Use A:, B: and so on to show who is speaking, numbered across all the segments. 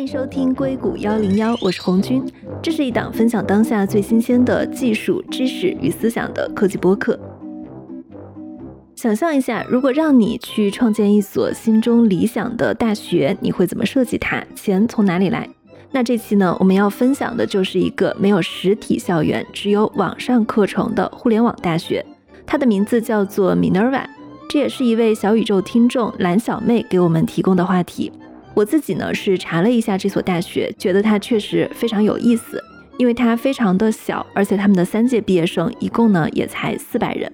A: 欢迎收听硅谷幺零幺，我是红军。这是一档分享当下最新鲜的技术知识与思想的科技播客。想象一下，如果让你去创建一所心中理想的大学，你会怎么设计它？钱从哪里来？那这期呢，我们要分享的就是一个没有实体校园，只有网上课程的互联网大学。它的名字叫做 Minerva。这也是一位小宇宙听众蓝小妹给我们提供的话题。我自己呢是查了一下这所大学，觉得它确实非常有意思，因为它非常的小，而且他们的三届毕业生一共呢也才四百人。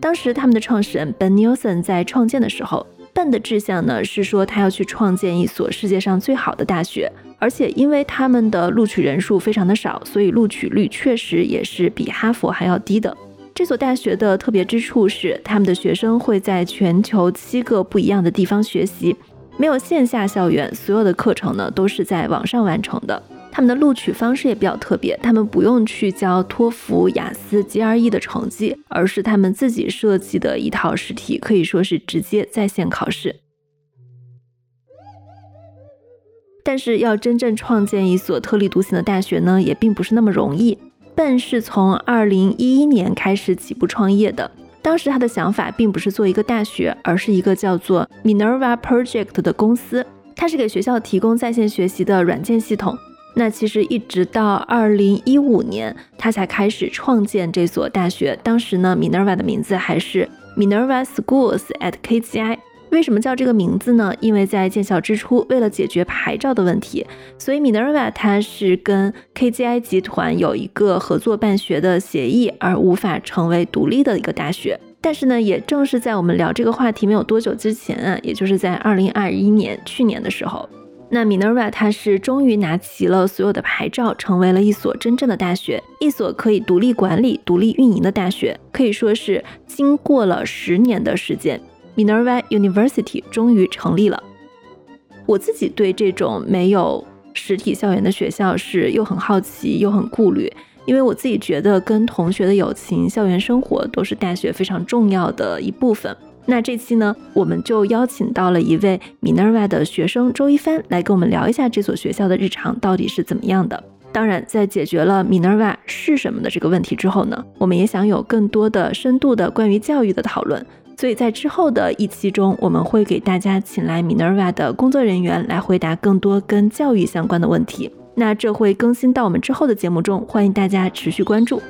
A: 当时他们的创始人 Ben Nelson 在创建的时候，Ben 的志向呢是说他要去创建一所世界上最好的大学，而且因为他们的录取人数非常的少，所以录取率确实也是比哈佛还要低的。这所大学的特别之处是，他们的学生会在全球七个不一样的地方学习，没有线下校园，所有的课程呢都是在网上完成的。他们的录取方式也比较特别，他们不用去交托福、雅思、GRE 的成绩，而是他们自己设计的一套试题，可以说是直接在线考试。但是要真正创建一所特立独行的大学呢，也并不是那么容易。笨是从二零一一年开始起步创业的。当时他的想法并不是做一个大学，而是一个叫做 Minerva Project 的公司。它是给学校提供在线学习的软件系统。那其实一直到二零一五年，他才开始创建这所大学。当时呢，Minerva 的名字还是 Minerva Schools at KGI。为什么叫这个名字呢？因为在建校之初，为了解决牌照的问题，所以 Minerva 它是跟 KGI 集团有一个合作办学的协议，而无法成为独立的一个大学。但是呢，也正是在我们聊这个话题没有多久之前啊，也就是在二零二一年去年的时候，那 Minerva 它是终于拿齐了所有的牌照，成为了一所真正的大学，一所可以独立管理、独立运营的大学，可以说是经过了十年的时间。Minerva University 终于成立了。我自己对这种没有实体校园的学校是又很好奇又很顾虑，因为我自己觉得跟同学的友情、校园生活都是大学非常重要的一部分。那这期呢，我们就邀请到了一位 Minerva 的学生周一帆来跟我们聊一下这所学校的日常到底是怎么样的。当然，在解决了 Minerva 是什么的这个问题之后呢，我们也想有更多的深度的关于教育的讨论。所以在之后的一期中，我们会给大家请来 Minerva 的工作人员来回答更多跟教育相关的问题。那这会更新到我们之后的节目中，欢迎大家持续关注。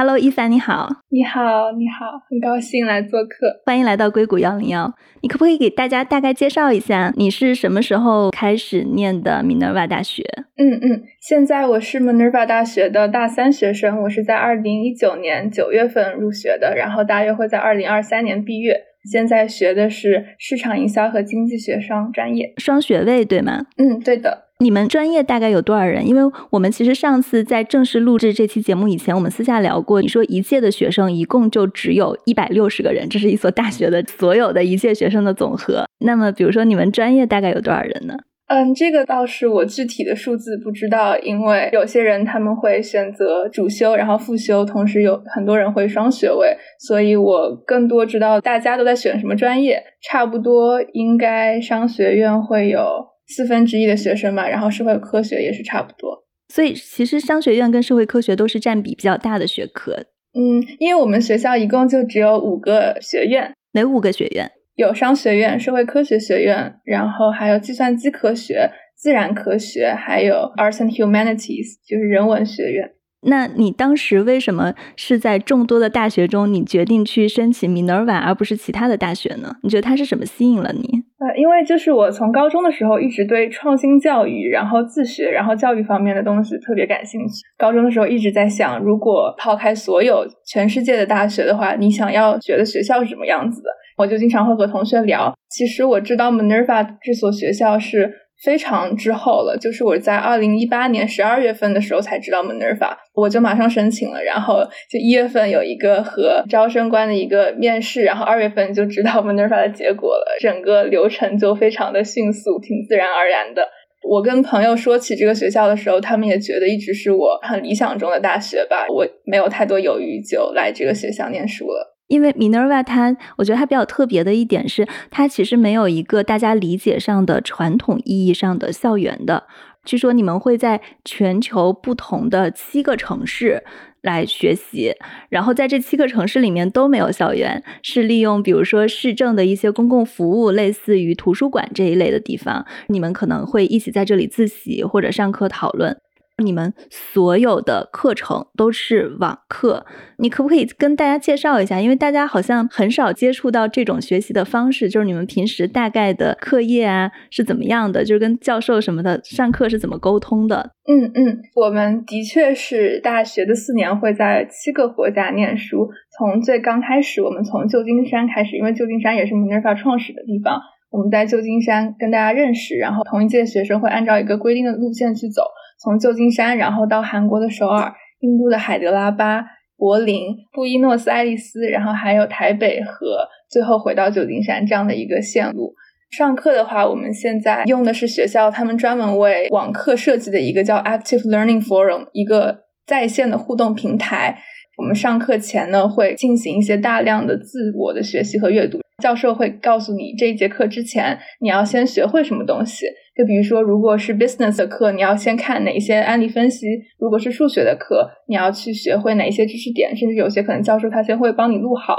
A: Hello，一凡，你好，
B: 你好，你好，很高兴来做客，
A: 欢迎来到硅谷幺零幺。你可不可以给大家大概介绍一下，你是什么时候开始念的 Minerva 大学？
B: 嗯嗯，现在我是 Minerva 大学的大三学生，我是在二零一九年九月份入学的，然后大约会在二零二三年毕业。现在学的是市场营销和经济学双专业，
A: 双学位对吗？
B: 嗯，对的。
A: 你们专业大概有多少人？因为我们其实上次在正式录制这期节目以前，我们私下聊过，你说一届的学生一共就只有一百六十个人，这是一所大学的 所有的一届学生的总和。那么，比如说你们专业大概有多少人呢？
B: 嗯，这个倒是我具体的数字不知道，因为有些人他们会选择主修，然后副修，同时有很多人会双学位，所以我更多知道大家都在选什么专业。差不多应该商学院会有。四分之一的学生嘛，然后社会科学也是差不多，
A: 所以其实商学院跟社会科学都是占比比较大的学科。
B: 嗯，因为我们学校一共就只有五个学院，
A: 哪五个学院？
B: 有商学院、社会科学学院，然后还有计算机科学、自然科学，还有 Arts and Humanities，就是人文学院。
A: 那你当时为什么是在众多的大学中，你决定去申请 Minerva 而不是其他的大学呢？你觉得它是什么吸引了你？
B: 呃，因为就是我从高中的时候一直对创新教育，然后自学，然后教育方面的东西特别感兴趣。高中的时候一直在想，如果抛开所有全世界的大学的话，你想要学的学校是什么样子的？我就经常会和同学聊。其实我知道 Minerva 这所学校是。非常之后了，就是我在二零一八年十二月份的时候才知道 Minerva，我就马上申请了，然后就一月份有一个和招生官的一个面试，然后二月份就知道 Minerva 的结果了，整个流程就非常的迅速，挺自然而然的。我跟朋友说起这个学校的时候，他们也觉得一直是我很理想中的大学吧，我没有太多犹豫就来这个学校念书了。
A: 因为 Minerva 它，我觉得它比较特别的一点是，它其实没有一个大家理解上的传统意义上的校园的。据说你们会在全球不同的七个城市来学习，然后在这七个城市里面都没有校园，是利用比如说市政的一些公共服务，类似于图书馆这一类的地方，你们可能会一起在这里自习或者上课讨论。你们所有的课程都是网课，你可不可以跟大家介绍一下？因为大家好像很少接触到这种学习的方式，就是你们平时大概的课业啊是怎么样的？就是跟教授什么的上课是怎么沟通的？
B: 嗯嗯，我们的确是大学的四年会在七个国家念书。从最刚开始，我们从旧金山开始，因为旧金山也是 Minerva 创始的地方，我们在旧金山跟大家认识，然后同一届学生会按照一个规定的路线去走。从旧金山，然后到韩国的首尔、印度的海德拉巴、柏林、布宜诺斯艾利斯，然后还有台北和最后回到旧金山这样的一个线路。上课的话，我们现在用的是学校他们专门为网课设计的一个叫 Active Learning Forum，一个在线的互动平台。我们上课前呢，会进行一些大量的自我的学习和阅读。教授会告诉你，这一节课之前你要先学会什么东西。就比如说，如果是 business 的课，你要先看哪些案例分析；如果是数学的课，你要去学会哪些知识点，甚至有些可能教授他先会帮你录好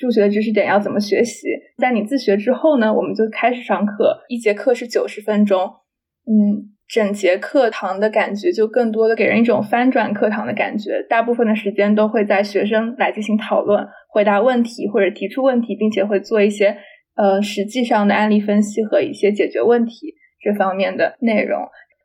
B: 数学知识点要怎么学习。在你自学之后呢，我们就开始上课，一节课是九十分钟，嗯，整节课堂的感觉就更多的给人一种翻转课堂的感觉。大部分的时间都会在学生来进行讨论、回答问题或者提出问题，并且会做一些呃实际上的案例分析和一些解决问题。这方面的内容，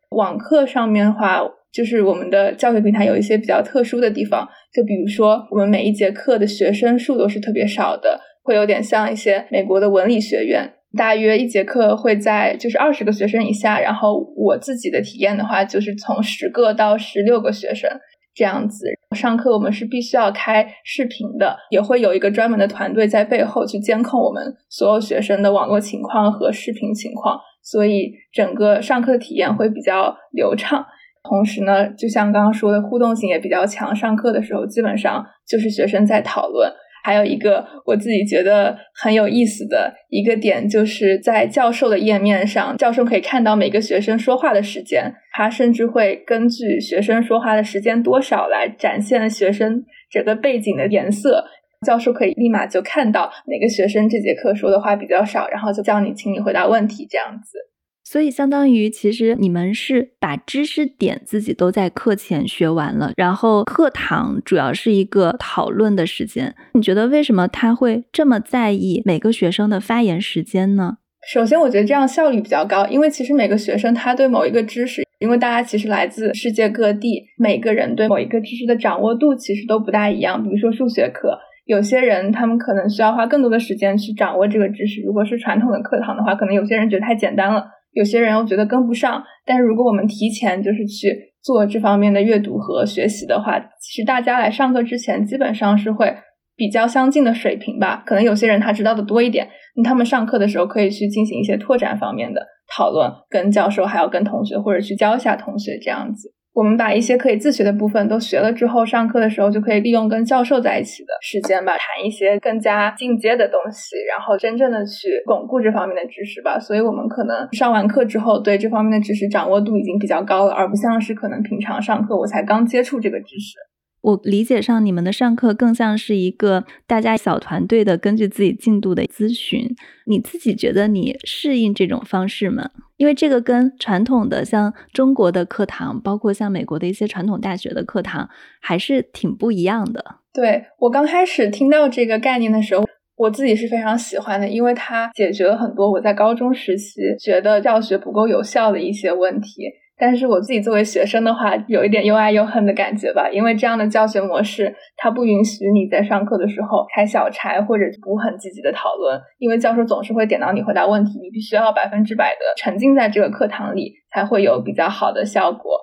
B: 网课上面的话，就是我们的教学平台有一些比较特殊的地方，就比如说我们每一节课的学生数都是特别少的，会有点像一些美国的文理学院，大约一节课会在就是二十个学生以下，然后我自己的体验的话，就是从十个到十六个学生这样子。上课我们是必须要开视频的，也会有一个专门的团队在背后去监控我们所有学生的网络情况和视频情况。所以整个上课的体验会比较流畅，同时呢，就像刚刚说的，互动性也比较强。上课的时候基本上就是学生在讨论。还有一个我自己觉得很有意思的一个点，就是在教授的页面上，教授可以看到每个学生说话的时间，他甚至会根据学生说话的时间多少来展现学生整个背景的颜色。教授可以立马就看到哪个学生这节课说的话比较少，然后就叫你，请你回答问题这样子。
A: 所以相当于其实你们是把知识点自己都在课前学完了，然后课堂主要是一个讨论的时间。你觉得为什么他会这么在意每个学生的发言时间呢？
B: 首先，我觉得这样效率比较高，因为其实每个学生他对某一个知识，因为大家其实来自世界各地，每个人对某一个知识的掌握度其实都不大一样。比如说数学课。有些人他们可能需要花更多的时间去掌握这个知识。如果是传统的课堂的话，可能有些人觉得太简单了，有些人又觉得跟不上。但是如果我们提前就是去做这方面的阅读和学习的话，其实大家来上课之前基本上是会比较相近的水平吧。可能有些人他知道的多一点，那他们上课的时候可以去进行一些拓展方面的讨论，跟教授还要跟同学或者去教一下同学这样子。我们把一些可以自学的部分都学了之后，上课的时候就可以利用跟教授在一起的时间吧，谈一些更加进阶的东西，然后真正的去巩固这方面的知识吧。所以，我们可能上完课之后，对这方面的知识掌握度已经比较高了，而不像是可能平常上课我才刚接触这个知识。
A: 我理解上，你们的上课更像是一个大家小团队的根据自己进度的咨询。你自己觉得你适应这种方式吗？因为这个跟传统的像中国的课堂，包括像美国的一些传统大学的课堂，还是挺不一样的。
B: 对我刚开始听到这个概念的时候，我自己是非常喜欢的，因为它解决了很多我在高中时期觉得教学不够有效的一些问题。但是我自己作为学生的话，有一点又爱又恨的感觉吧，因为这样的教学模式，它不允许你在上课的时候开小差或者不很积极的讨论，因为教授总是会点到你回答问题，你必须要百分之百的沉浸在这个课堂里，才会有比较好的效果。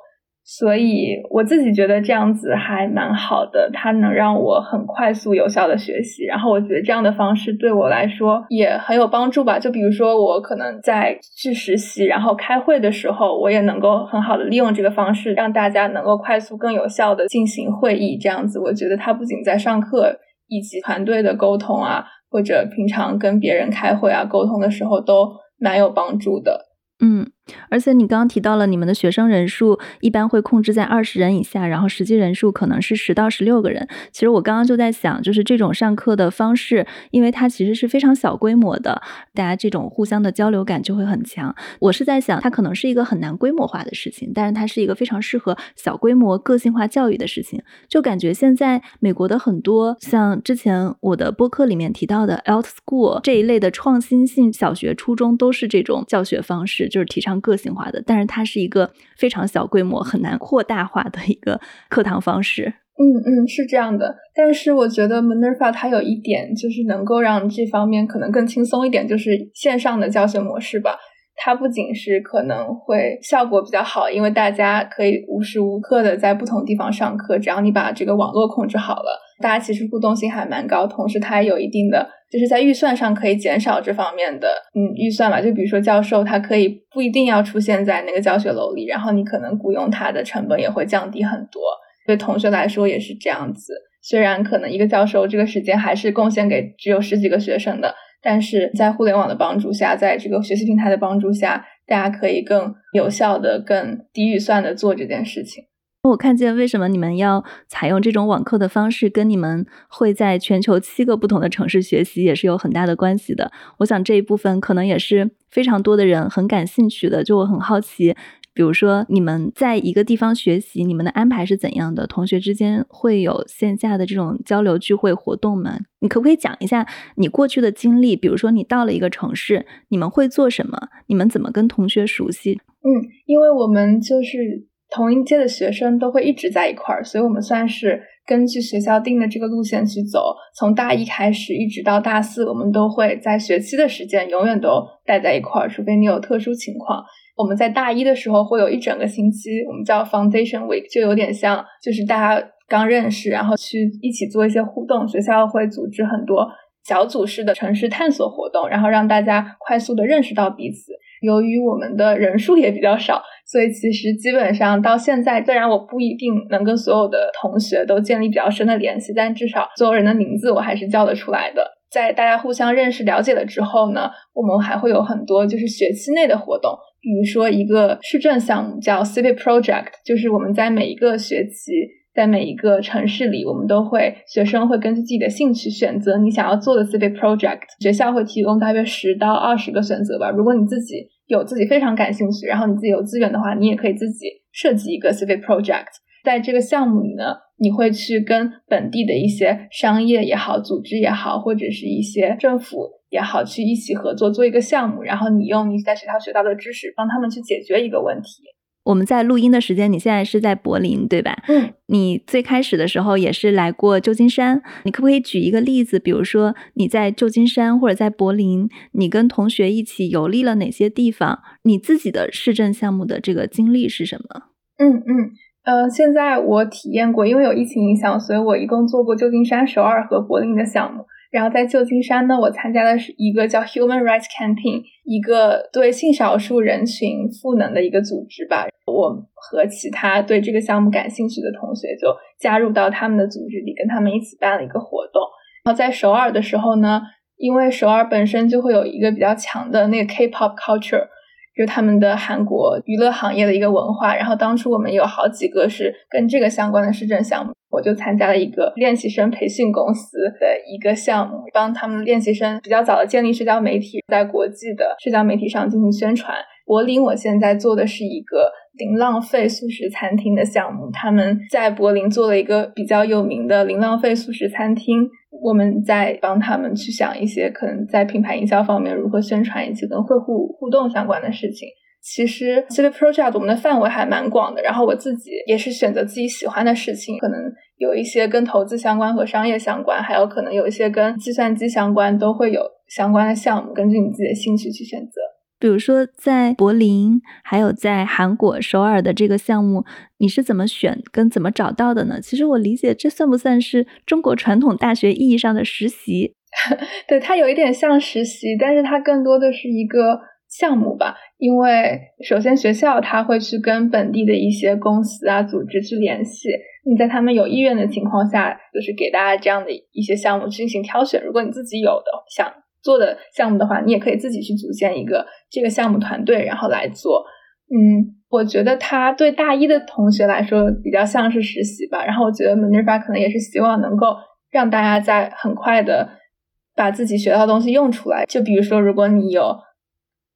B: 所以我自己觉得这样子还蛮好的，它能让我很快速有效的学习。然后我觉得这样的方式对我来说也很有帮助吧。就比如说我可能在去实习，然后开会的时候，我也能够很好的利用这个方式，让大家能够快速、更有效的进行会议。这样子，我觉得它不仅在上课以及团队的沟通啊，或者平常跟别人开会啊沟通的时候都蛮有帮助的。
A: 嗯。而且你刚刚提到了你们的学生人数一般会控制在二十人以下，然后实际人数可能是十到十六个人。其实我刚刚就在想，就是这种上课的方式，因为它其实是非常小规模的，大家这种互相的交流感就会很强。我是在想，它可能是一个很难规模化的事情，但是它是一个非常适合小规模个性化教育的事情。就感觉现在美国的很多像之前我的播客里面提到的 Alt School 这一类的创新性小学、初中都是这种教学方式，就是提倡。个性化的，但是它是一个非常小规模、很难扩大化的一个课堂方式。
B: 嗯嗯，是这样的。但是我觉得 Minerva 它有一点就是能够让这方面可能更轻松一点，就是线上的教学模式吧。它不仅是可能会效果比较好，因为大家可以无时无刻的在不同地方上课，只要你把这个网络控制好了，大家其实互动性还蛮高。同时，它有一定的就是在预算上可以减少这方面的嗯预算吧。就比如说教授他可以不一定要出现在那个教学楼里，然后你可能雇佣他的成本也会降低很多。对同学来说也是这样子，虽然可能一个教授这个时间还是贡献给只有十几个学生的。但是在互联网的帮助下，在这个学习平台的帮助下，大家可以更有效的、更低预算的做这件事情。
A: 我看见为什么你们要采用这种网课的方式，跟你们会在全球七个不同的城市学习也是有很大的关系的。我想这一部分可能也是非常多的人很感兴趣的。就我很好奇。比如说，你们在一个地方学习，你们的安排是怎样的？同学之间会有线下的这种交流聚会活动吗？你可不可以讲一下你过去的经历？比如说，你到了一个城市，你们会做什么？你们怎么跟同学熟悉？
B: 嗯，因为我们就是同一届的学生都会一直在一块儿，所以我们算是根据学校定的这个路线去走。从大一开始一直到大四，我们都会在学期的时间永远都待在一块儿，除非你有特殊情况。我们在大一的时候会有一整个星期，我们叫 Foundation Week，就有点像就是大家刚认识，然后去一起做一些互动。学校会组织很多小组式的城市探索活动，然后让大家快速的认识到彼此。由于我们的人数也比较少，所以其实基本上到现在，虽然我不一定能跟所有的同学都建立比较深的联系，但至少所有人的名字我还是叫得出来的。在大家互相认识了解了之后呢，我们还会有很多就是学期内的活动。比如说，一个市政项目叫 Civic Project，就是我们在每一个学期，在每一个城市里，我们都会学生会根据自己的兴趣选择你想要做的 Civic Project。学校会提供大约十到二十个选择吧。如果你自己有自己非常感兴趣，然后你自己有资源的话，你也可以自己设计一个 Civic Project。在这个项目里呢，你会去跟本地的一些商业也好、组织也好，或者是一些政府。也好，去一起合作做一个项目，然后你用你在学校学到的知识帮他们去解决一个问题。
A: 我们在录音的时间，你现在是在柏林，对吧？
B: 嗯。
A: 你最开始的时候也是来过旧金山，你可不可以举一个例子？比如说你在旧金山或者在柏林，你跟同学一起游历了哪些地方？你自己的市政项目的这个经历是什么？
B: 嗯嗯呃，现在我体验过，因为有疫情影响，所以我一共做过旧金山、首尔和柏林的项目。然后在旧金山呢，我参加的是一个叫 Human Rights Campaign，一个对性少数人群赋能的一个组织吧。我和其他对这个项目感兴趣的同学就加入到他们的组织里，跟他们一起办了一个活动。然后在首尔的时候呢，因为首尔本身就会有一个比较强的那个 K-pop culture。就他们的韩国娱乐行业的一个文化，然后当初我们有好几个是跟这个相关的市政项目，我就参加了一个练习生培训公司的一个项目，帮他们练习生比较早的建立社交媒体，在国际的社交媒体上进行宣传。柏林，我现在做的是一个零浪费素食餐厅的项目，他们在柏林做了一个比较有名的零浪费素食餐厅。我们在帮他们去想一些可能在品牌营销方面如何宣传，以及跟客户互动相关的事情。其实这个 project 我们的范围还蛮广的，然后我自己也是选择自己喜欢的事情，可能有一些跟投资相关和商业相关，还有可能有一些跟计算机相关，都会有相关的项目，根据你自己的兴趣去选择。
A: 比如说，在柏林，还有在韩国首尔的这个项目，你是怎么选跟怎么找到的呢？其实我理解，这算不算是中国传统大学意义上的实习？
B: 对，它有一点像实习，但是它更多的是一个项目吧。因为首先学校它会去跟本地的一些公司啊、组织去联系，你在他们有意愿的情况下，就是给大家这样的一些项目进行挑选。如果你自己有的想做的项目的话，你也可以自己去组建一个这个项目团队，然后来做。嗯，我觉得他对大一的同学来说比较像是实习吧。然后我觉得 Minerva 可能也是希望能够让大家在很快的把自己学到的东西用出来。就比如说，如果你有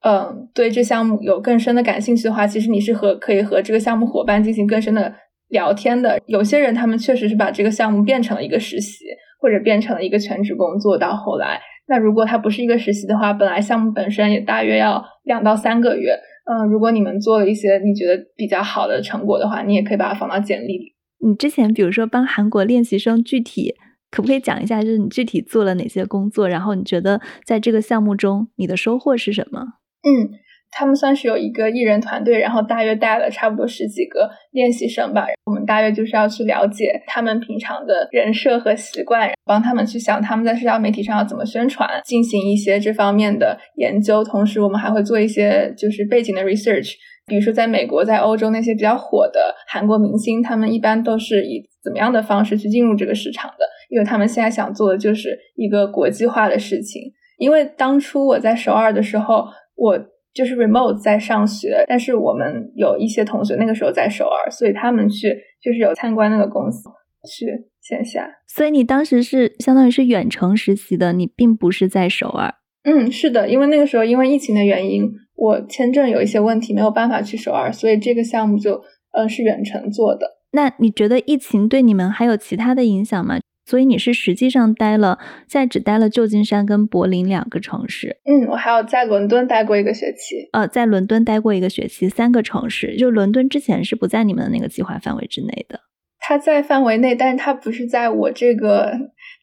B: 嗯对这项目有更深的感兴趣的话，其实你是和可以和这个项目伙伴进行更深的聊天的。有些人他们确实是把这个项目变成了一个实习，或者变成了一个全职工作。到后来，那如果它不是一个实习的话，本来项目本身也大约要两到三个月。嗯，如果你们做了一些你觉得比较好的成果的话，你也可以把它放到简历里。
A: 你之前比如说帮韩国练习生，具体可不可以讲一下，就是你具体做了哪些工作？然后你觉得在这个项目中你的收获是什么？
B: 嗯。他们算是有一个艺人团队，然后大约带了差不多十几个练习生吧。我们大约就是要去了解他们平常的人设和习惯，帮他们去想他们在社交媒体上要怎么宣传，进行一些这方面的研究。同时，我们还会做一些就是背景的 research，比如说在美国、在欧洲那些比较火的韩国明星，他们一般都是以怎么样的方式去进入这个市场的？因为他们现在想做的就是一个国际化的事情。因为当初我在首尔的时候，我。就是 remote 在上学，但是我们有一些同学那个时候在首尔，所以他们去就是有参观那个公司去线下。
A: 所以你当时是相当于是远程实习的，你并不是在首尔。
B: 嗯，是的，因为那个时候因为疫情的原因，我签证有一些问题，没有办法去首尔，所以这个项目就呃是远程做的。
A: 那你觉得疫情对你们还有其他的影响吗？所以你是实际上待了，现在只待了旧金山跟柏林两个城市。
B: 嗯，我还有在伦敦待过一个学期。
A: 呃，在伦敦待过一个学期，三个城市。就伦敦之前是不在你们的那个计划范围之内的。
B: 它在范围内，但是它不是在我这个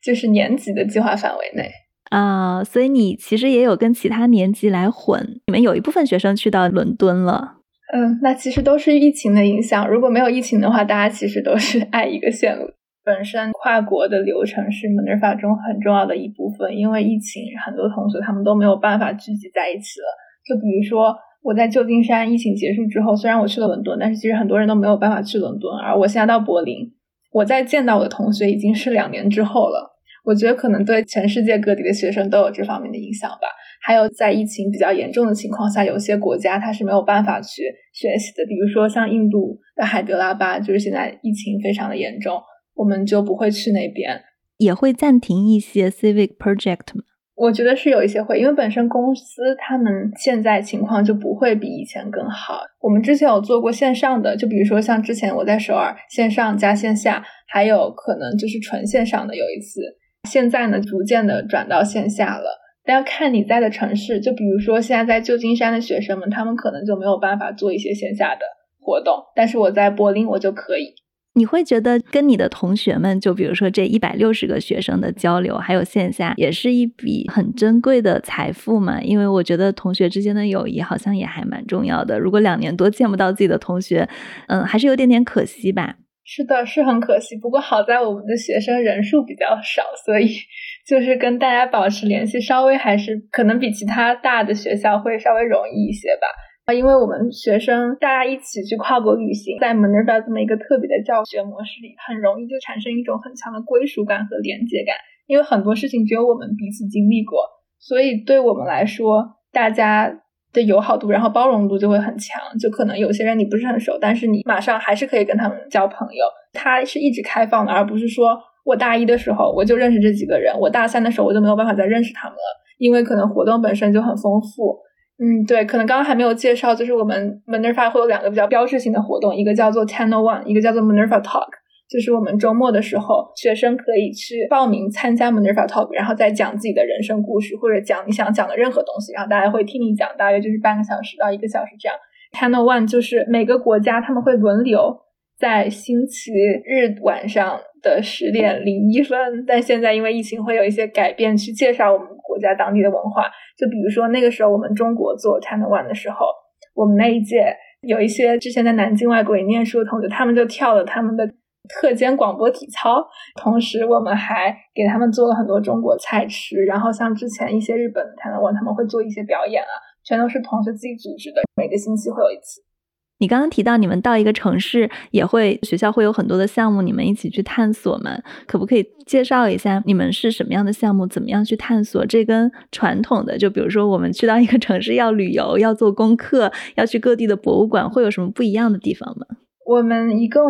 B: 就是年级的计划范围内
A: 啊。所以你其实也有跟其他年级来混。你们有一部分学生去到伦敦了。
B: 嗯，那其实都是疫情的影响。如果没有疫情的话，大家其实都是 爱一个线路。本身跨国的流程是 Minerva 中很重要的一部分，因为疫情，很多同学他们都没有办法聚集在一起了。就比如说我在旧金山，疫情结束之后，虽然我去了伦敦，但是其实很多人都没有办法去伦敦。而我现在到柏林，我在见到我的同学已经是两年之后了。我觉得可能对全世界各地的学生都有这方面的影响吧。还有在疫情比较严重的情况下，有些国家它是没有办法去学习的，比如说像印度的海德拉巴，就是现在疫情非常的严重。我们就不会去那边，
A: 也会暂停一些 civic project 吗？
B: 我觉得是有一些会，因为本身公司他们现在情况就不会比以前更好。我们之前有做过线上的，就比如说像之前我在首尔线上加线下，还有可能就是纯线上的有一次。现在呢，逐渐的转到线下了，但要看你在的城市。就比如说现在在旧金山的学生们，他们可能就没有办法做一些线下的活动，但是我在柏林我就可以。
A: 你会觉得跟你的同学们，就比如说这一百六十个学生的交流，还有线下，也是一笔很珍贵的财富嘛？因为我觉得同学之间的友谊好像也还蛮重要的。如果两年多见不到自己的同学，嗯，还是有点点可惜吧。
B: 是的，是很可惜。不过好在我们的学生人数比较少，所以就是跟大家保持联系，稍微还是可能比其他大的学校会稍微容易一些吧。因为我们学生大家一起去跨国旅行，在 Minerva 这么一个特别的教学模式里，很容易就产生一种很强的归属感和连接感。因为很多事情只有我们彼此经历过，所以对我们来说，大家的友好度，然后包容度就会很强。就可能有些人你不是很熟，但是你马上还是可以跟他们交朋友。它是一直开放的，而不是说我大一的时候我就认识这几个人，我大三的时候我就没有办法再认识他们了，因为可能活动本身就很丰富。嗯，对，可能刚刚还没有介绍，就是我们 Minerva 会有两个比较标志性的活动，一个叫做 Channel One，一个叫做 Minerva Talk。就是我们周末的时候，学生可以去报名参加 Minerva Talk，然后再讲自己的人生故事，或者讲你想讲的任何东西，然后大家会听你讲，大约就是半个小时到一个小时这样。Channel One 就是每个国家他们会轮流在星期日晚上的十点零一分，但现在因为疫情会有一些改变，去介绍我们国家当地的文化。就比如说那个时候我们中国做 Ten One 的时候，我们那一届有一些之前在南京外国语念书的同学，他们就跳了他们的课间广播体操，同时我们还给他们做了很多中国菜吃。然后像之前一些日本 Ten One 他们会做一些表演啊，全都是同学自己组织的，每个星期会有一次。
A: 你刚刚提到你们到一个城市也会学校会有很多的项目，你们一起去探索嘛？可不可以介绍一下你们是什么样的项目，怎么样去探索？这跟传统的，就比如说我们去到一个城市要旅游、要做功课、要去各地的博物馆，会有什么不一样的地方吗？
B: 我们一共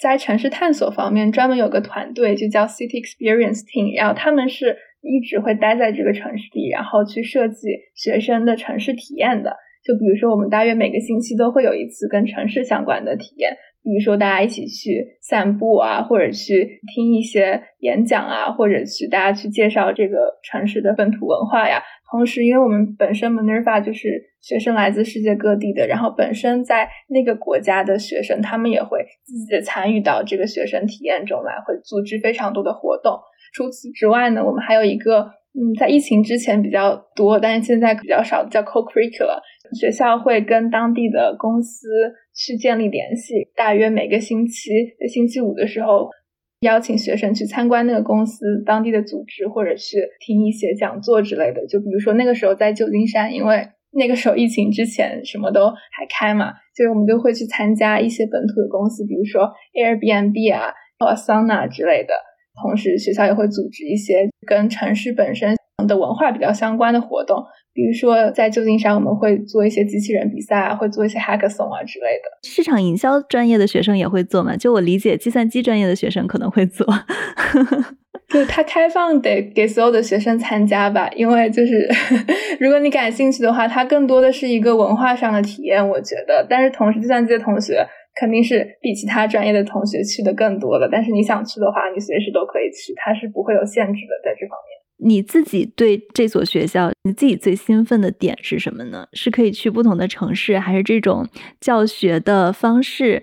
B: 在城市探索方面专门有个团队，就叫 City Experience Team，然后他们是一直会待在这个城市里，然后去设计学生的城市体验的。就比如说，我们大约每个星期都会有一次跟城市相关的体验，比如说大家一起去散步啊，或者去听一些演讲啊，或者去大家去介绍这个城市的本土文化呀。同时，因为我们本身 Minerva 就是学生来自世界各地的，然后本身在那个国家的学生，他们也会积极的参与到这个学生体验中来，会组织非常多的活动。除此之外呢，我们还有一个，嗯，在疫情之前比较多，但是现在比较少，叫 Co-curricular。学校会跟当地的公司去建立联系，大约每个星期的星期五的时候，邀请学生去参观那个公司当地的组织，或者去听一些讲座之类的。就比如说那个时候在旧金山，因为那个时候疫情之前什么都还开嘛，所以我们都会去参加一些本土的公司，比如说 Airbnb 啊、Asana 之类的。同时，学校也会组织一些跟城市本身的文化比较相关的活动。比如说，在旧金山，我们会做一些机器人比赛啊，会做一些 hackathon 啊之类的。
A: 市场营销专业的学生也会做嘛？就我理解，计算机专业的学生可能会做。
B: 就它开放得给所有的学生参加吧，因为就是 如果你感兴趣的话，它更多的是一个文化上的体验，我觉得。但是同时，计算机的同学肯定是比其他专业的同学去的更多的。但是你想去的话，你随时都可以去，它是不会有限制的，在这方面。
A: 你自己对这所学校，你自己最兴奋的点是什么呢？是可以去不同的城市，还是这种教学的方式？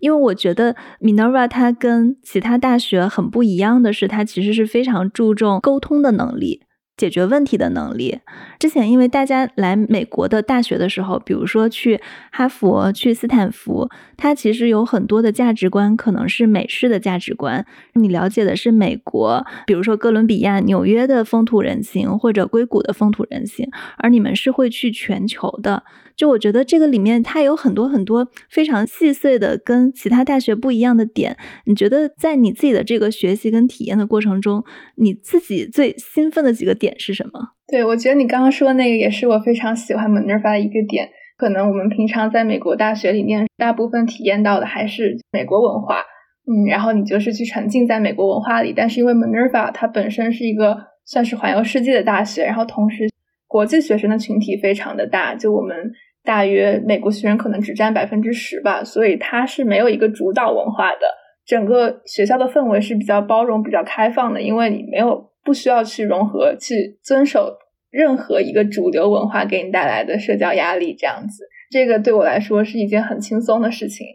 A: 因为我觉得 Minerva 它跟其他大学很不一样的是，它其实是非常注重沟通的能力。解决问题的能力。之前因为大家来美国的大学的时候，比如说去哈佛、去斯坦福，它其实有很多的价值观可能是美式的价值观。你了解的是美国，比如说哥伦比亚、纽约的风土人情，或者硅谷的风土人情，而你们是会去全球的。就我觉得这个里面它有很多很多非常细碎的跟其他大学不一样的点。你觉得在你自己的这个学习跟体验的过程中，你自己最兴奋的几个点是什么？
B: 对，我觉得你刚刚说的那个也是我非常喜欢 Minerva 的一个点。可能我们平常在美国大学里面，大部分体验到的还是美国文化，嗯，然后你就是去沉浸在美国文化里。但是因为 Minerva 它本身是一个算是环游世界的大学，然后同时国际学生的群体非常的大，就我们。大约美国学生可能只占百分之十吧，所以它是没有一个主导文化的。整个学校的氛围是比较包容、比较开放的，因为你没有不需要去融合、去遵守任何一个主流文化给你带来的社交压力。这样子，这个对我来说是一件很轻松的事情。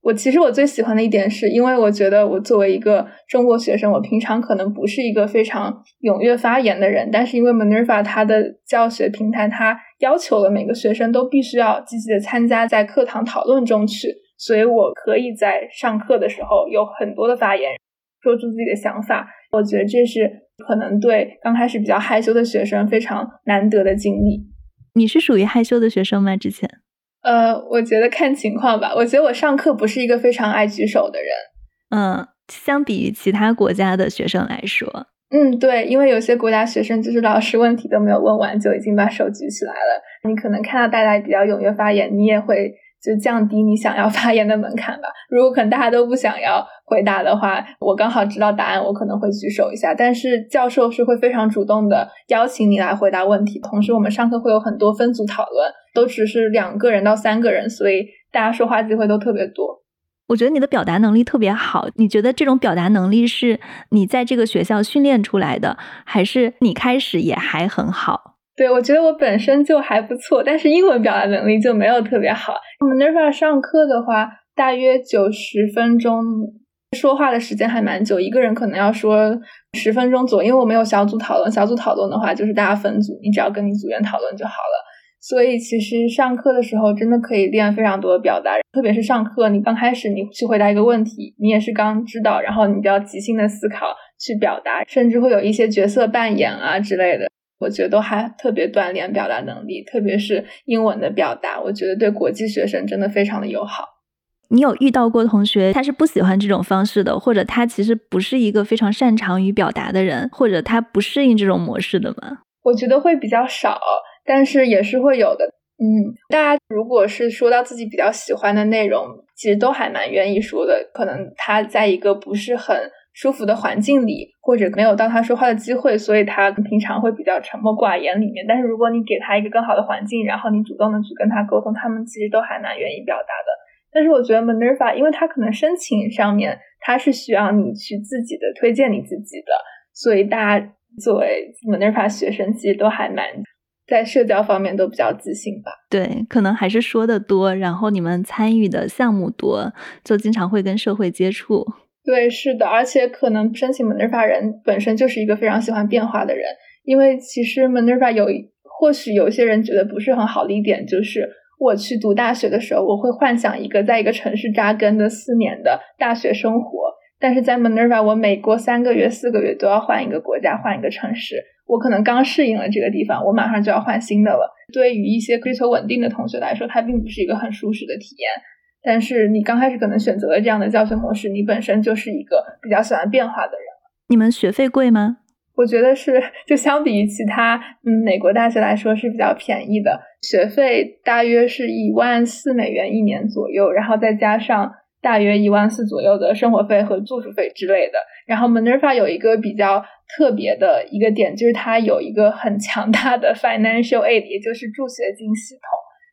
B: 我其实我最喜欢的一点是，因为我觉得我作为一个中国学生，我平常可能不是一个非常踊跃发言的人，但是因为 Minerva 它的教学平台，它要求了每个学生都必须要积极的参加在课堂讨论中去，所以我可以在上课的时候有很多的发言，说出自己的想法。我觉得这是可能对刚开始比较害羞的学生非常难得的经历。
A: 你是属于害羞的学生吗？之前？
B: 呃，我觉得看情况吧。我觉得我上课不是一个非常爱举手的人。
A: 嗯，相比于其他国家的学生来说，
B: 嗯，对，因为有些国家学生就是老师问题都没有问完就已经把手举起来了。你可能看到大家比较踊跃发言，你也会。就降低你想要发言的门槛吧。如果可能大家都不想要回答的话，我刚好知道答案，我可能会举手一下。但是教授是会非常主动的邀请你来回答问题。同时，我们上课会有很多分组讨论，都只是两个人到三个人，所以大家说话机会都特别多。
A: 我觉得你的表达能力特别好。你觉得这种表达能力是你在这个学校训练出来的，还是你开始也还很好？
B: 对，我觉得我本身就还不错，但是英文表达能力就没有特别好。我们那块儿上课的话，大约九十分钟，说话的时间还蛮久，一个人可能要说十分钟左右。因为我没有小组讨论，小组讨论的话就是大家分组，你只要跟你组员讨论就好了。所以其实上课的时候真的可以练非常多的表达，特别是上课，你刚开始你去回答一个问题，你也是刚知道，然后你就要即兴的思考去表达，甚至会有一些角色扮演啊之类的。我觉得都还特别锻炼表达能力，特别是英文的表达，我觉得对国际学生真的非常的友好。
A: 你有遇到过同学他是不喜欢这种方式的，或者他其实不是一个非常擅长于表达的人，或者他不适应这种模式的吗？
B: 我觉得会比较少，但是也是会有的。嗯，大家如果是说到自己比较喜欢的内容，其实都还蛮愿意说的。可能他在一个不是很舒服的环境里，或者没有当他说话的机会，所以他平常会比较沉默寡言里面。但是如果你给他一个更好的环境，然后你主动的去跟他沟通，他们其实都还蛮愿意表达的。但是我觉得 Minerva，因为他可能申请上面他是需要你去自己的推荐你自己的，所以大家作为 Minerva 学生，其实都还蛮。在社交方面都比较自信吧？
A: 对，可能还是说的多，然后你们参与的项目多，就经常会跟社会接触。
B: 对，是的，而且可能申请 Minerva 人本身就是一个非常喜欢变化的人，因为其实 Minerva 有，或许有些人觉得不是很好的一点，就是我去读大学的时候，我会幻想一个在一个城市扎根的四年的大学生活，但是在 Minerva，我每过三个月、四个月都要换一个国家，换一个城市。我可能刚适应了这个地方，我马上就要换新的了。对于一些追求稳定的同学来说，它并不是一个很舒适的体验。但是你刚开始可能选择了这样的教学模式，你本身就是一个比较喜欢变化的人。
A: 你们学费贵吗？
B: 我觉得是，就相比于其他嗯美国大学来说是比较便宜的，学费大约是一万四美元一年左右，然后再加上。大约一万四左右的生活费和住宿费之类的。然后 Minerva 有一个比较特别的一个点，就是它有一个很强大的 financial aid，也就是助学金系统。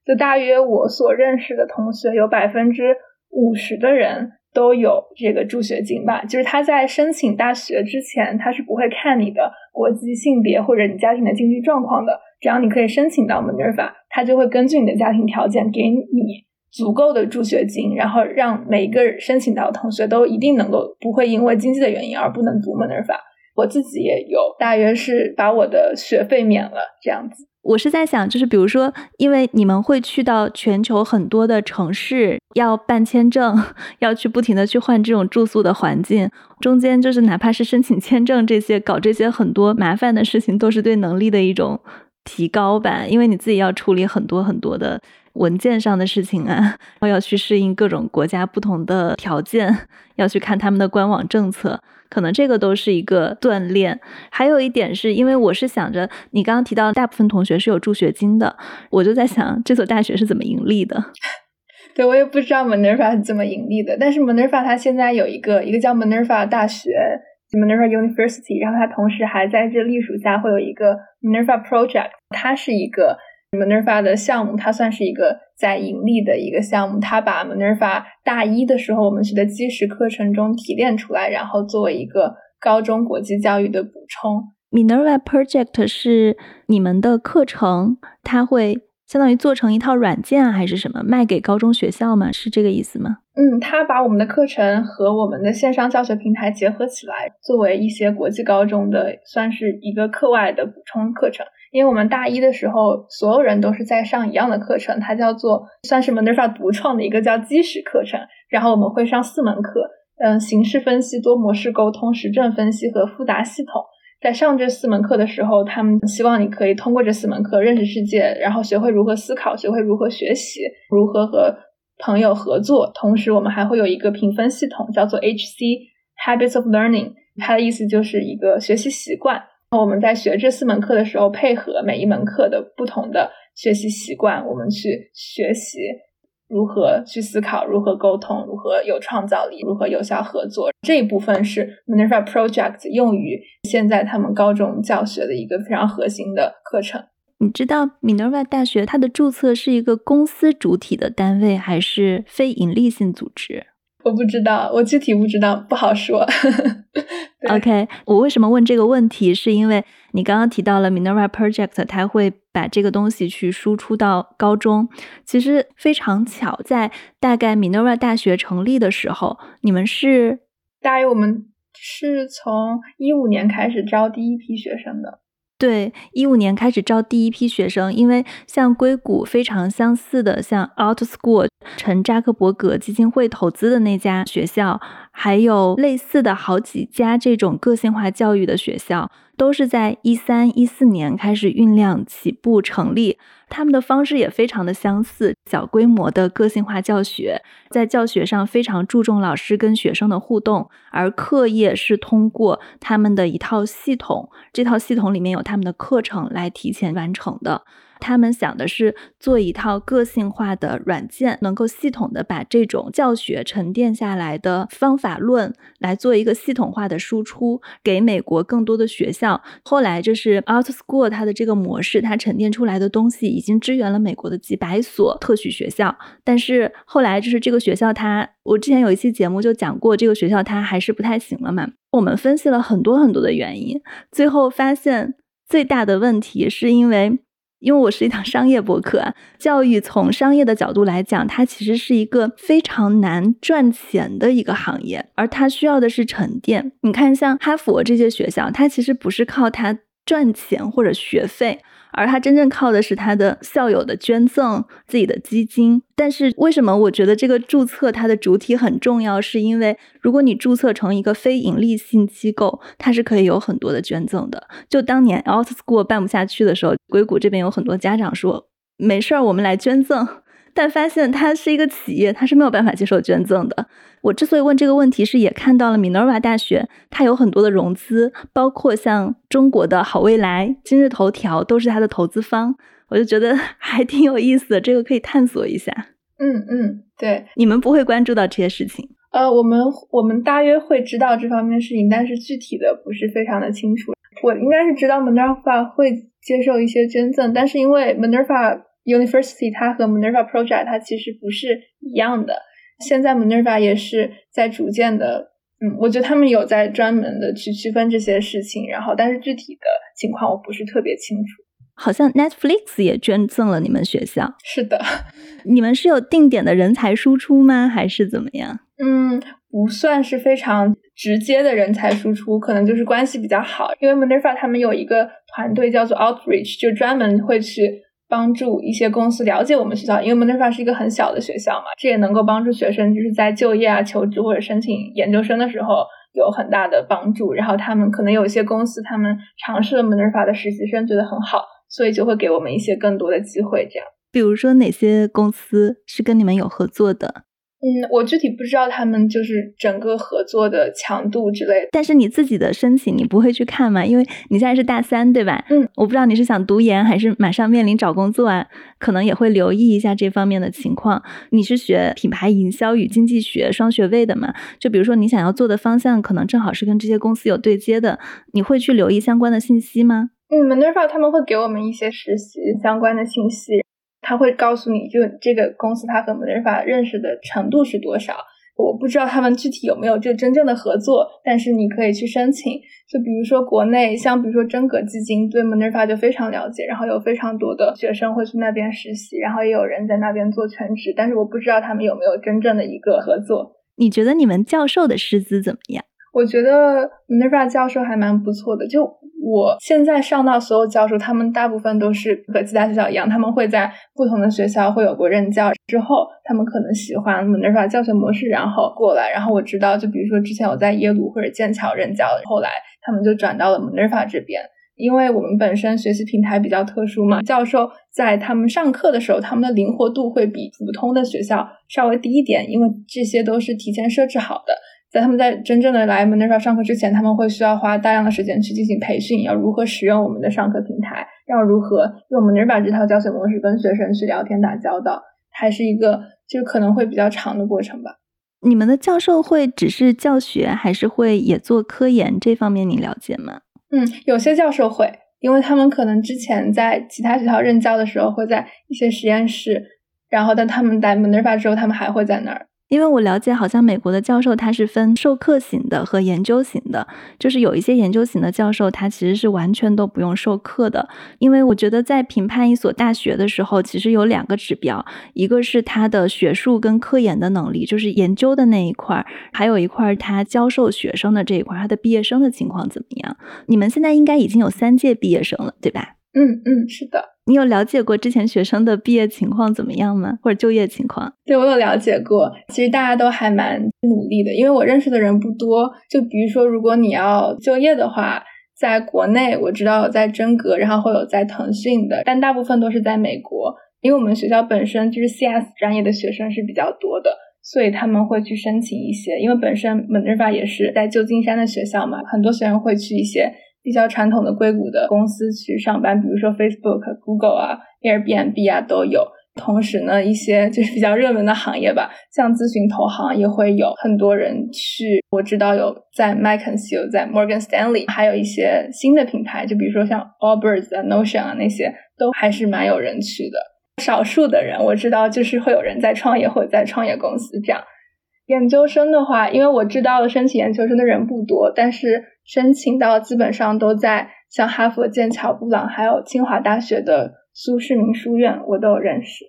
B: 就大约我所认识的同学，有百分之五十的人都有这个助学金吧。就是他在申请大学之前，他是不会看你的国籍、性别或者你家庭的经济状况的。只要你可以申请到 Minerva，他就会根据你的家庭条件给你。足够的助学金，然后让每一个申请到的同学都一定能够不会因为经济的原因而不能读 Minerva。我自己也有，大约是把我的学费免了这样子。
A: 我是在想，就是比如说，因为你们会去到全球很多的城市，要办签证，要去不停的去换这种住宿的环境，中间就是哪怕是申请签证这些，搞这些很多麻烦的事情，都是对能力的一种提高吧，因为你自己要处理很多很多的。文件上的事情啊，然 后要去适应各种国家不同的条件，要去看他们的官网政策，可能这个都是一个锻炼。还有一点是因为我是想着，你刚刚提到大部分同学是有助学金的，我就在想这所大学是怎么盈利的。
B: 对我也不知道 Minerva 是怎么盈利的，但是 Minerva 它现在有一个一个叫 Minerva 大学 Minerva University，然后它同时还在这隶属下会有一个 Minerva Project，它是一个。Minerva 的项目，它算是一个在盈利的一个项目。它把 Minerva 大一的时候我们学的基石课程中提炼出来，然后作为一个高中国际教育的补充。
A: Minerva Project 是你们的课程，它会相当于做成一套软件还是什么，卖给高中学校吗？是这个意思吗？
B: 嗯，它把我们的课程和我们的线上教学平台结合起来，作为一些国际高中的算是一个课外的补充课程。因为我们大一的时候，所有人都是在上一样的课程，它叫做算是 Minerva 独创的一个叫基石课程。然后我们会上四门课，嗯，形式分析、多模式沟通、实证分析和复杂系统。在上这四门课的时候，他们希望你可以通过这四门课认识世界，然后学会如何思考，学会如何学习，如何和朋友合作。同时，我们还会有一个评分系统，叫做 HC Habits of Learning，它的意思就是一个学习习惯。我们在学这四门课的时候，配合每一门课的不同的学习习惯，我们去学习如何去思考，如何沟通，如何有创造力，如何有效合作。这一部分是 Minerva Project 用于现在他们高中教学的一个非常核心的课程。
A: 你知道 Minerva 大学它的注册是一个公司主体的单位，还是非盈利性组织？
B: 我不知道，我具体不知道，不好说。
A: OK，我为什么问这个问题？是因为你刚刚提到了 Minerva Project，它会把这个东西去输出到高中。其实非常巧，在大概 Minerva 大学成立的时候，你们是
B: 大约我们是从一五年开始招第一批学生的。
A: 对，一五年开始招第一批学生，因为像硅谷非常相似的，像 Out School，陈扎克伯格基金会投资的那家学校，还有类似的好几家这种个性化教育的学校，都是在一三一四年开始酝酿起步成立。他们的方式也非常的相似，小规模的个性化教学，在教学上非常注重老师跟学生的互动，而课业是通过他们的一套系统，这套系统里面有他们的课程来提前完成的。他们想的是做一套个性化的软件，能够系统的把这种教学沉淀下来的方法论来做一个系统化的输出给美国更多的学校。后来就是 Out School 它的这个模式，它沉淀出来的东西已经支援了美国的几百所特许学校。但是后来就是这个学校，它我之前有一期节目就讲过，这个学校它还是不太行了嘛。我们分析了很多很多的原因，最后发现最大的问题是因为。因为我是一档商业博客啊，教育从商业的角度来讲，它其实是一个非常难赚钱的一个行业，而它需要的是沉淀。你看，像哈佛这些学校，它其实不是靠它赚钱或者学费。而他真正靠的是他的校友的捐赠、自己的基金。但是为什么我觉得这个注册它的主体很重要？是因为如果你注册成一个非盈利性机构，它是可以有很多的捐赠的。就当年 Out School 办不下去的时候，硅谷这边有很多家长说：“没事儿，我们来捐赠。”但发现它是一个企业，它是没有办法接受捐赠的。我之所以问这个问题，是也看到了 Minerva 大学，它有很多的融资，包括像中国的好未来、今日头条都是它的投资方。我就觉得 还挺有意思的，这个可以探索一下。
B: 嗯嗯，对，
A: 你们不会关注到这些事情。
B: 呃，我们我们大约会知道这方面事情，但是具体的不是非常的清楚。我应该是知道 Minerva 会接受一些捐赠，但是因为 Minerva University 它和 Minerva Project 它其实不是一样的。现在 Minerva 也是在逐渐的，嗯，我觉得他们有在专门的去区分这些事情，然后但是具体的情况我不是特别清楚。
A: 好像 Netflix 也捐赠了你们学校。
B: 是的，
A: 你们是有定点的人才输出吗？还是怎么样？
B: 嗯，不算是非常直接的人才输出，可能就是关系比较好。因为 Minerva 他们有一个团队叫做 Outreach，就专门会去。帮助一些公司了解我们学校，因为 Minerva 是一个很小的学校嘛，这也能够帮助学生就是在就业啊、求职或者申请研究生的时候有很大的帮助。然后他们可能有一些公司，他们尝试了 Minerva 的实习生，觉得很好，所以就会给我们一些更多的机会。这样，
A: 比如说哪些公司是跟你们有合作的？
B: 嗯，我具体不知道他们就是整个合作的强度之类的。
A: 但是你自己的申请你不会去看吗？因为你现在是大三，对吧？
B: 嗯，
A: 我不知道你是想读研还是马上面临找工作啊，可能也会留意一下这方面的情况。你是学品牌营销与经济学双学位的嘛？就比如说你想要做的方向，可能正好是跟这些公司有对接的，你会去留意相关的信息吗？
B: 嗯，Minerva 他们会给我们一些实习相关的信息。他会告诉你就这个公司他和 Minerva 认识的程度是多少，我不知道他们具体有没有这真正的合作，但是你可以去申请。就比如说国内，像比如说真格基金对 Minerva 就非常了解，然后有非常多的学生会去那边实习，然后也有人在那边做全职，但是我不知道他们有没有真正的一个合作。
A: 你觉得你们教授的师资怎么样？
B: 我觉得 Minerva 教授还蛮不错的，就。我现在上到所有教授，他们大部分都是和其他学校一样，他们会在不同的学校会有过任教，之后他们可能喜欢 Minerva 教学模式，然后过来。然后我知道，就比如说之前我在耶鲁或者剑桥任教，后来他们就转到了 Minerva 这边。因为我们本身学习平台比较特殊嘛，教授在他们上课的时候，他们的灵活度会比普通的学校稍微低一点，因为这些都是提前设置好的。在他们在真正的来 Minerva 上课之前，他们会需要花大量的时间去进行培训，要如何使用我们的上课平台，要如何用 Minerva 这套教学模式跟学生去聊天打交道，还是一个就可能会比较长的过程吧。
A: 你们的教授会只是教学，还是会也做科研？这方面你了解吗？
B: 嗯，有些教授会，因为他们可能之前在其他学校任教的时候会在一些实验室，然后但他们来 Minerva 之后，他们还会在那儿。
A: 因为我了解，好像美国的教授他是分授课型的和研究型的，就是有一些研究型的教授，他其实是完全都不用授课的。因为我觉得在评判一所大学的时候，其实有两个指标，一个是他的学术跟科研的能力，就是研究的那一块儿，还有一块儿他教授学生的这一块，他的毕业生的情况怎么样？你们现在应该已经有三届毕业生了，对吧？
B: 嗯嗯，是的。
A: 你有了解过之前学生的毕业情况怎么样吗？或者就业情况？
B: 对我有了解过，其实大家都还蛮努力的，因为我认识的人不多。就比如说，如果你要就业的话，在国内我知道有在真格，然后会有在腾讯的，但大部分都是在美国，因为我们学校本身就是 CS 专业的学生是比较多的，所以他们会去申请一些，因为本身 Minerva 也是在旧金山的学校嘛，很多学生会去一些比较传统的硅谷的公司去上班，比如说 Facebook、Google 啊、Airbnb 啊都有。同时呢，一些就是比较热门的行业吧，像咨询投行也会有很多人去。我知道有在麦肯锡，有在 Morgan Stanley，还有一些新的品牌，就比如说像 Allbirds 啊、Notion 啊那些，都还是蛮有人去的。少数的人我知道，就是会有人在创业或者在创业公司这样。研究生的话，因为我知道申请研究生的人不多，但是申请到基本上都在像哈佛、剑桥、布朗，还有清华大学的。苏世民书院，我都有认识。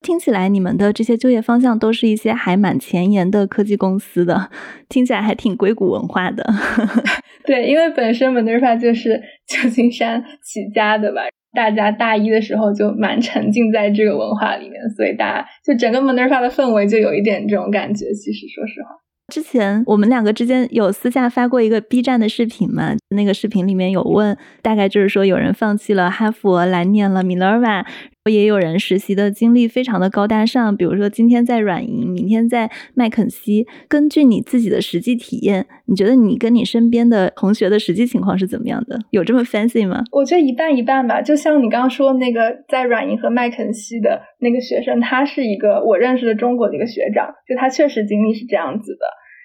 A: 听起来你们的这些就业方向都是一些还蛮前沿的科技公司的，听起来还挺硅谷文化的。
B: 对，因为本身 Minerva 就是旧金山起家的吧，大家大一的时候就蛮沉浸在这个文化里面，所以大家就整个 Minerva 的氛围就有一点这种感觉。其实，说实话。
A: 之前我们两个之间有私下发过一个 B 站的视频嘛？那个视频里面有问，大概就是说有人放弃了哈佛来念了密勒尔曼也有人实习的经历非常的高大上，比如说今天在软银，明天在麦肯锡。根据你自己的实际体验，你觉得你跟你身边的同学的实际情况是怎么样的？有这么 fancy 吗？
B: 我觉得一半一半吧。就像你刚刚说那个在软银和麦肯锡的那个学生，他是一个我认识的中国的一个学长，就他确实经历是这样子的。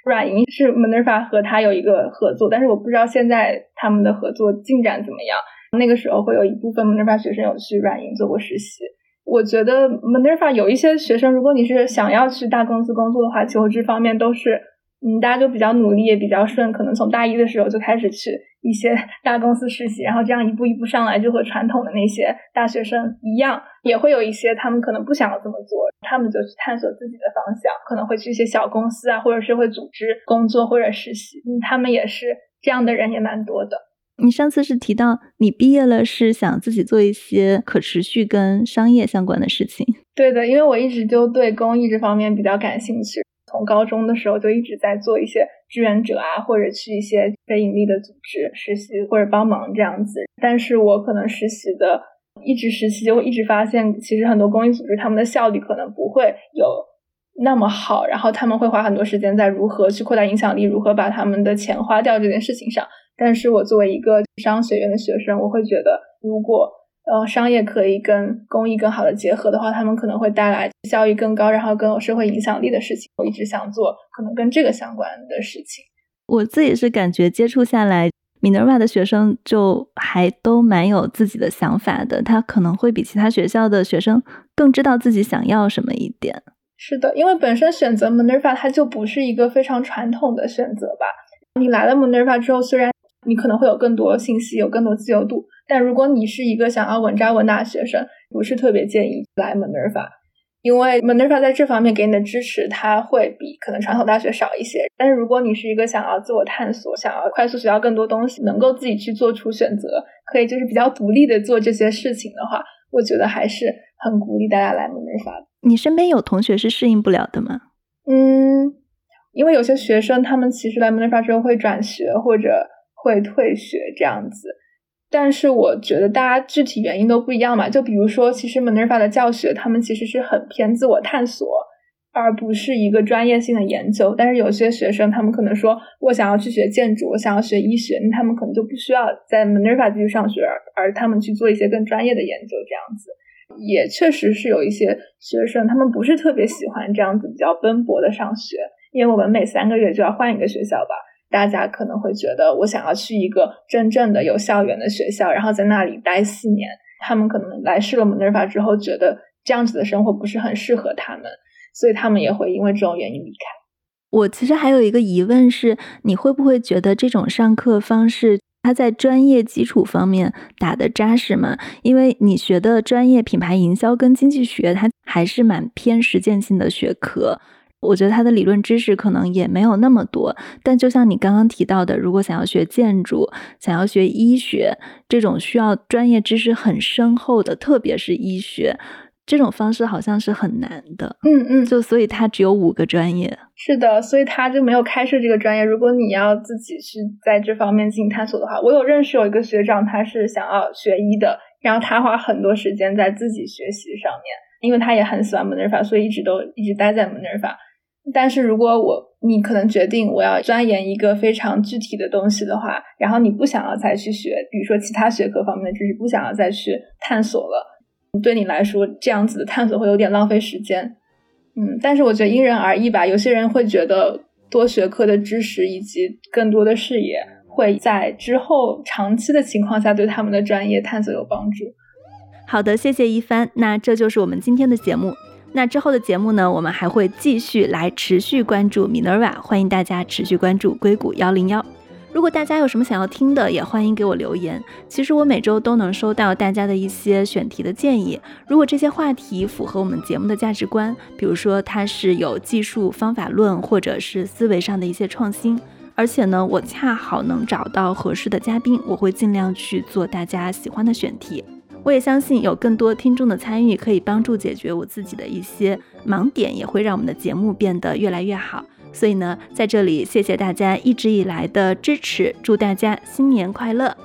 B: 软银是 Minerva 和他有一个合作，但是我不知道现在他们的合作进展怎么样。那个时候会有一部分 Minerva 学生有去软银做过实习。我觉得 Minerva 有一些学生，如果你是想要去大公司工作的话，求职方面都是。嗯，大家都比较努力，也比较顺，可能从大一的时候就开始去一些大公司实习，然后这样一步一步上来，就和传统的那些大学生一样，也会有一些他们可能不想要这么做，他们就去探索自己的方向，可能会去一些小公司啊，或者是会组织工作或者实习，嗯，他们也是这样的人也蛮多的。
A: 你上次是提到你毕业了，是想自己做一些可持续跟商业相关的事情？
B: 对的，因为我一直就对公益这方面比较感兴趣。从高中的时候就一直在做一些志愿者啊，或者去一些非盈利的组织实习或者帮忙这样子。但是我可能实习的一直实习，就会一直发现，其实很多公益组织他们的效率可能不会有那么好，然后他们会花很多时间在如何去扩大影响力，如何把他们的钱花掉这件事情上。但是我作为一个商学院的学生，我会觉得如果。呃，商业可以跟公益更好的结合的话，他们可能会带来效益更高，然后更有社会影响力的事情。我一直想做可能跟这个相关的事情。
A: 我自己是感觉接触下来，Minerva 的学生就还都蛮有自己的想法的，他可能会比其他学校的学生更知道自己想要什么一点。
B: 是的，因为本身选择 Minerva 它就不是一个非常传统的选择吧。你来了 Minerva 之后，虽然你可能会有更多信息，有更多自由度。但如果你是一个想要稳扎稳打的学生，不是特别建议来 Minerva，因为 Minerva 在这方面给你的支持，它会比可能传统大学少一些。但是如果你是一个想要自我探索、想要快速学到更多东西、能够自己去做出选择，可以就是比较独立的做这些事情的话，我觉得还是很鼓励大家来 Minerva。
A: 你身边有同学是适应不了的吗？
B: 嗯，因为有些学生他们其实来 Minerva 之后会转学或者会退学这样子。但是我觉得大家具体原因都不一样嘛，就比如说，其实 Minerva 的教学，他们其实是很偏自我探索，而不是一个专业性的研究。但是有些学生，他们可能说我想要去学建筑，我想要学医学，那他们可能就不需要在 Minerva 继续上学，而他们去做一些更专业的研究，这样子。也确实是有一些学生，他们不是特别喜欢这样子比较奔波的上学，因为我们每三个月就要换一个学校吧。大家可能会觉得，我想要去一个真正的有校园的学校，然后在那里待四年。他们可能来试了 Minerva 之后，觉得这样子的生活不是很适合他们，所以他们也会因为这种原因离开。
A: 我其实还有一个疑问是，你会不会觉得这种上课方式，它在专业基础方面打的扎实吗？因为你学的专业品牌营销跟经济学，它还是蛮偏实践性的学科。我觉得他的理论知识可能也没有那么多，但就像你刚刚提到的，如果想要学建筑、想要学医学这种需要专业知识很深厚的，特别是医学，这种方式好像是很难的。
B: 嗯嗯，
A: 就所以他只有五个专业。
B: 是的，所以他就没有开设这个专业。如果你要自己去在这方面进行探索的话，我有认识有一个学长，他是想要学医的，然后他花很多时间在自己学习上面，因为他也很喜欢 Minerva，所以一直都一直待在 Minerva。但是如果我你可能决定我要钻研一个非常具体的东西的话，然后你不想要再去学，比如说其他学科方面的知识，不想要再去探索了，对你来说这样子的探索会有点浪费时间。嗯，但是我觉得因人而异吧。有些人会觉得多学科的知识以及更多的视野，会在之后长期的情况下对他们的专业探索有帮助。
A: 好的，谢谢一帆。那这就是我们今天的节目。那之后的节目呢，我们还会继续来持续关注 Minerva，欢迎大家持续关注硅谷幺零幺。如果大家有什么想要听的，也欢迎给我留言。其实我每周都能收到大家的一些选题的建议。如果这些话题符合我们节目的价值观，比如说它是有技术方法论，或者是思维上的一些创新，而且呢，我恰好能找到合适的嘉宾，我会尽量去做大家喜欢的选题。我也相信有更多听众的参与，可以帮助解决我自己的一些盲点，也会让我们的节目变得越来越好。所以呢，在这里谢谢大家一直以来的支持，祝大家新年快乐！